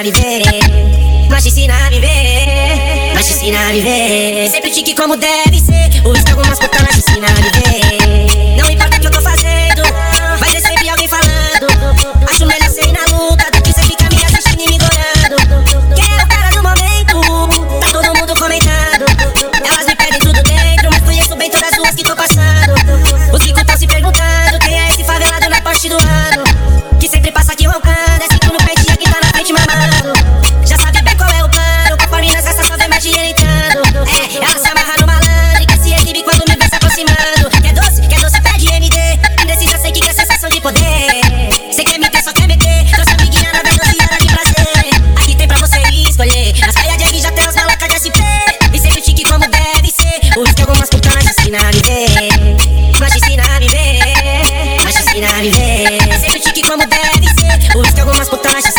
a viver. Nós te ensina a viver. Mas te ensina a viver. Sempre tique como deve ser. O risco algumas putas mas te ensina a viver.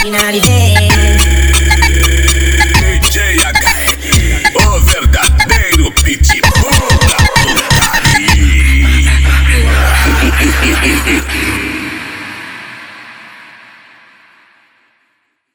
Algumas